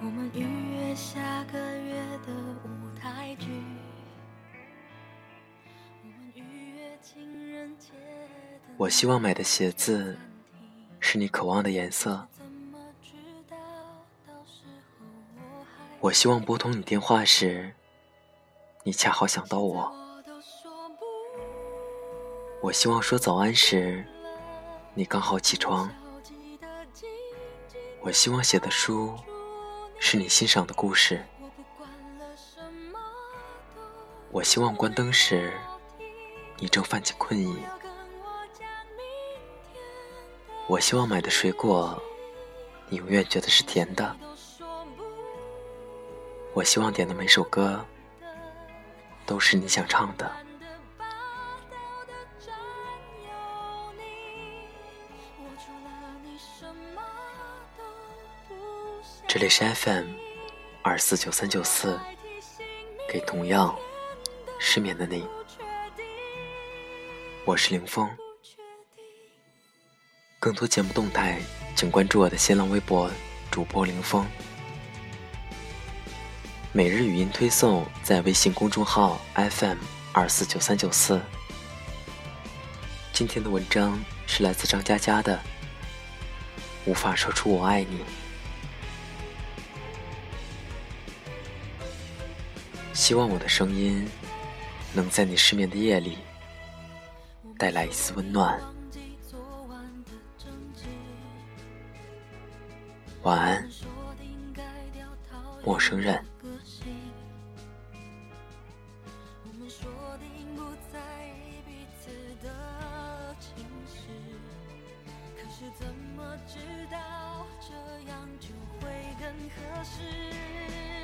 我们预约下个月的舞台剧。我们预约情人节的我希望买的鞋子是你渴望的颜色。我希望拨通你电话时，你恰好想到我。我希望说早安时，你刚好起床。我希望写的书是你欣赏的故事。我希望关灯时，你正泛起困意。我希望买的水果，你永远觉得是甜的。我希望点的每首歌，都是你想唱的。这里是 FM 二四九三九四，给同样失眠的你，我是林峰。更多节目动态，请关注我的新浪微博主播林峰。每日语音推送在微信公众号 FM 二四九三九四。今天的文章是来自张嘉佳的《无法说出我爱你》。希望我的声音能在你失眠的夜里带来一丝温暖。晚安，陌生人。可是怎么知道这样就会更合适？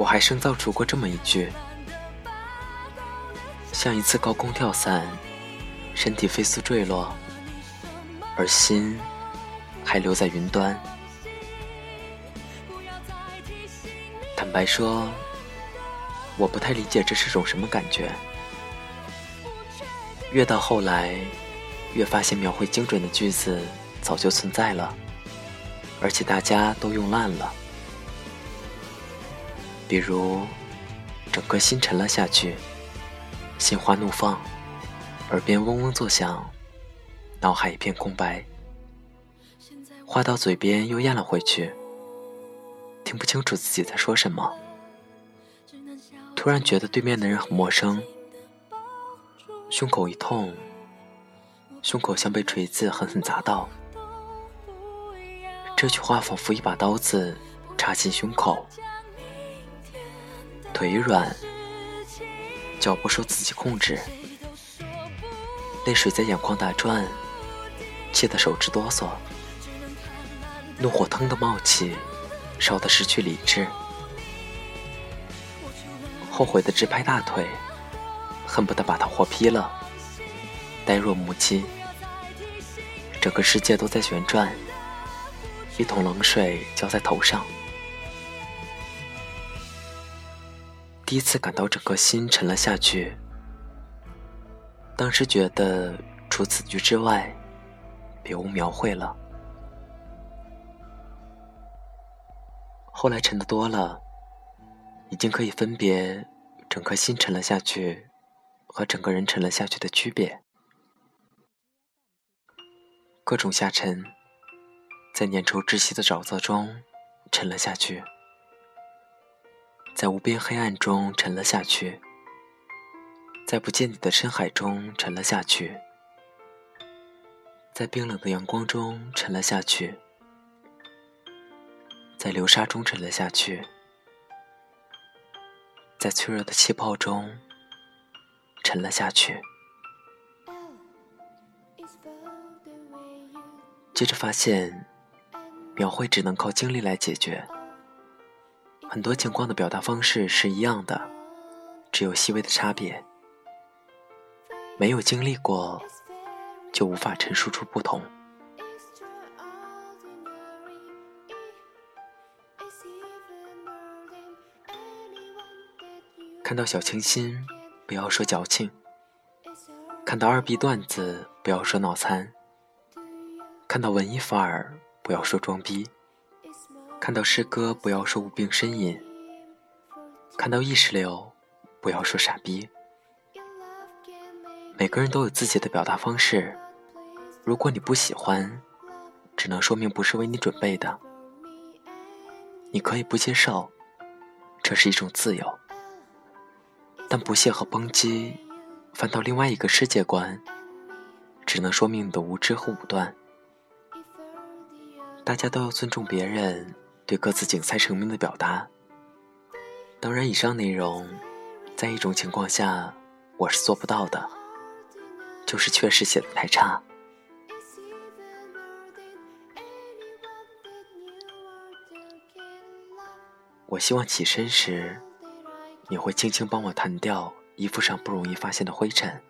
我还生造出过这么一句：像一次高空跳伞，身体飞速坠落，而心还留在云端。坦白说，我不太理解这是种什么感觉。越到后来，越发现描绘精准的句子早就存在了，而且大家都用烂了。比如，整颗心沉了下去，心花怒放，耳边嗡嗡作响，脑海一片空白，话到嘴边又咽了回去，听不清楚自己在说什么。突然觉得对面的人很陌生，胸口一痛，胸口像被锤子狠狠砸到。这句话仿佛一把刀子插进胸口，腿软，脚不受自己控制，泪水在眼眶打转，气得手指哆嗦，怒火腾的冒起，烧得失去理智，后悔的直拍大腿，恨不得把他活劈了。呆若木鸡，整个世界都在旋转，一桶冷水浇在头上。第一次感到整个心沉了下去，当时觉得除此句之外，别无描绘了。后来沉的多了，已经可以分别整颗心沉了下去和整个人沉了下去的区别。各种下沉，在粘稠窒息的沼泽中沉了下去，在无边黑暗中沉了下去，在不见底的深海中沉了下去，在冰冷的阳光中沉了下去，在流沙中沉了下去，在脆弱的气泡中沉了下去。接着发现，描绘只能靠经历来解决。很多情况的表达方式是一样的，只有细微的差别。没有经历过，就无法陈述出不同。看到小清新，不要说矫情；看到二逼段子，不要说脑残；看到文艺范儿，不要说装逼；看到诗歌，不要说无病呻吟；看到意识流，不要说傻逼。每个人都有自己的表达方式，如果你不喜欢，只能说明不是为你准备的。你可以不接受，这是一种自由。但不屑和抨击，翻到另外一个世界观，只能说明你的无知和武断。大家都要尊重别人对各自竞赛成名的表达。当然，以上内容，在一种情况下我是做不到的，就是确实写的太差。我希望起身时。你会轻轻帮我弹掉衣服上不容易发现的灰尘。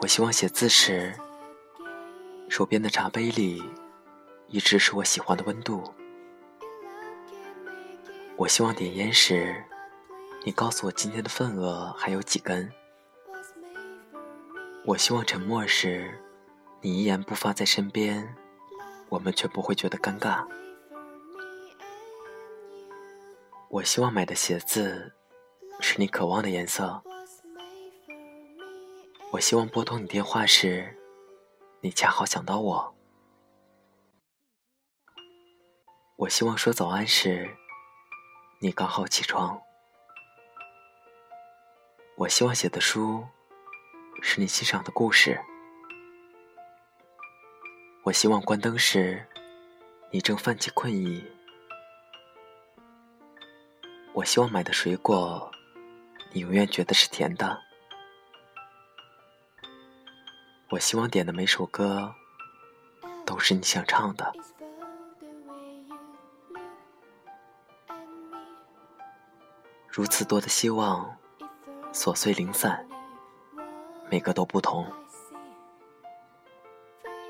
我希望写字时，手边的茶杯里一直是我喜欢的温度。我希望点烟时，你告诉我今天的份额还有几根。我希望沉默时，你一言不发在身边，我们却不会觉得尴尬。我希望买的鞋子是你渴望的颜色。我希望拨通你电话时，你恰好想到我。我希望说早安时，你刚好起床。我希望写的书是你欣赏的故事。我希望关灯时，你正泛起困意。我希望买的水果，你永远觉得是甜的。我希望点的每首歌，都是你想唱的。如此多的希望，琐碎零散，每个都不同，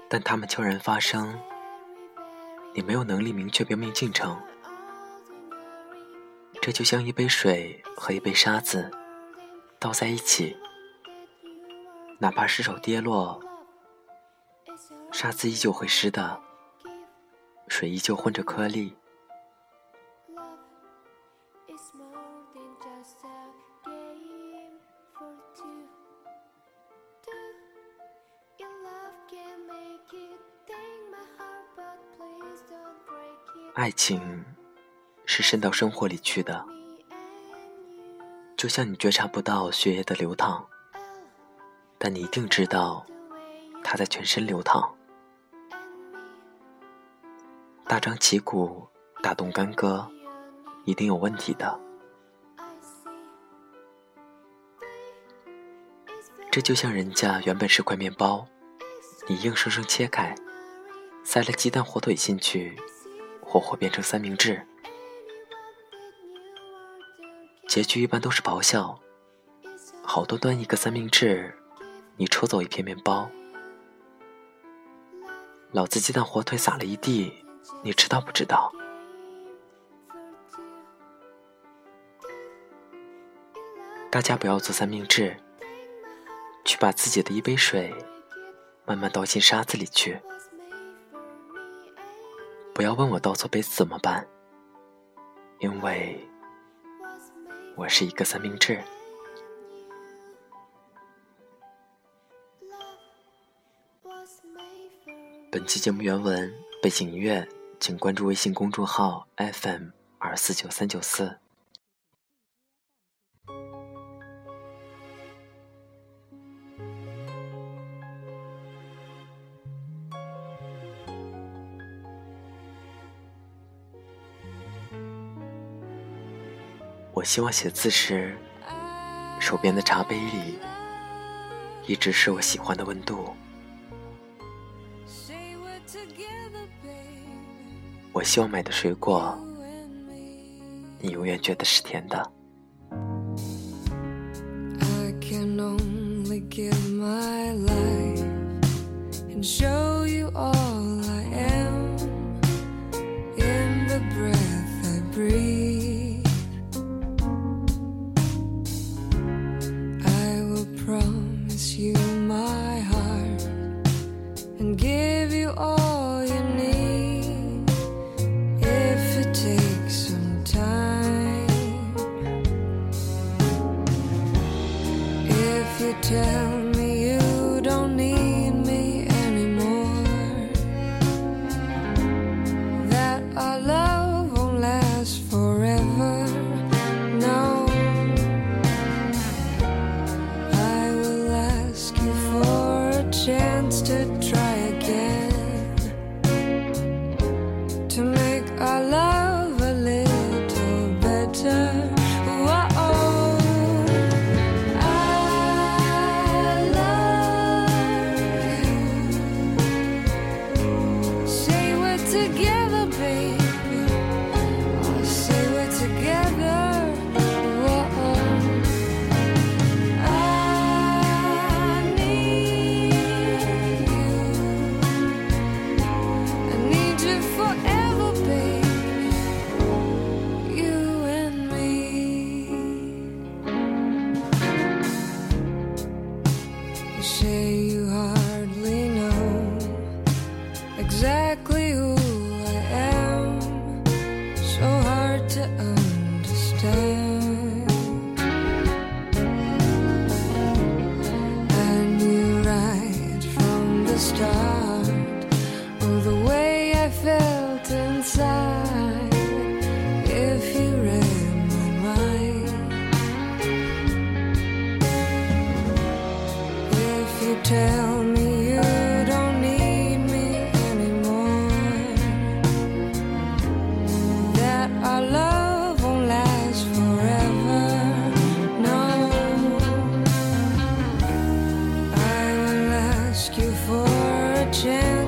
但它们悄然发生，你没有能力明确标明进程。这就像一杯水和一杯沙子倒在一起，哪怕失手跌落，沙子依旧会湿的，水依旧混着颗粒。爱情。是渗到生活里去的，就像你觉察不到血液的流淌，但你一定知道它在全身流淌。大张旗鼓，大动干戈，一定有问题的。这就像人家原本是块面包，你硬生生切开，塞了鸡蛋、火腿进去，活活变成三明治。结局一般都是咆哮，好多端一个三明治，你抽走一片面包，老子鸡蛋火腿撒了一地，你知道不知道？大家不要做三明治，去把自己的一杯水慢慢倒进沙子里去，不要问我倒错杯子怎么办，因为。我是一个三明治。本期节目原文、背景音乐，请关注微信公众号 FM 二四九三九四。我希望写字时，手边的茶杯里一直是我喜欢的温度。我希望买的水果你永远觉得是甜的。I can only give my life and show 却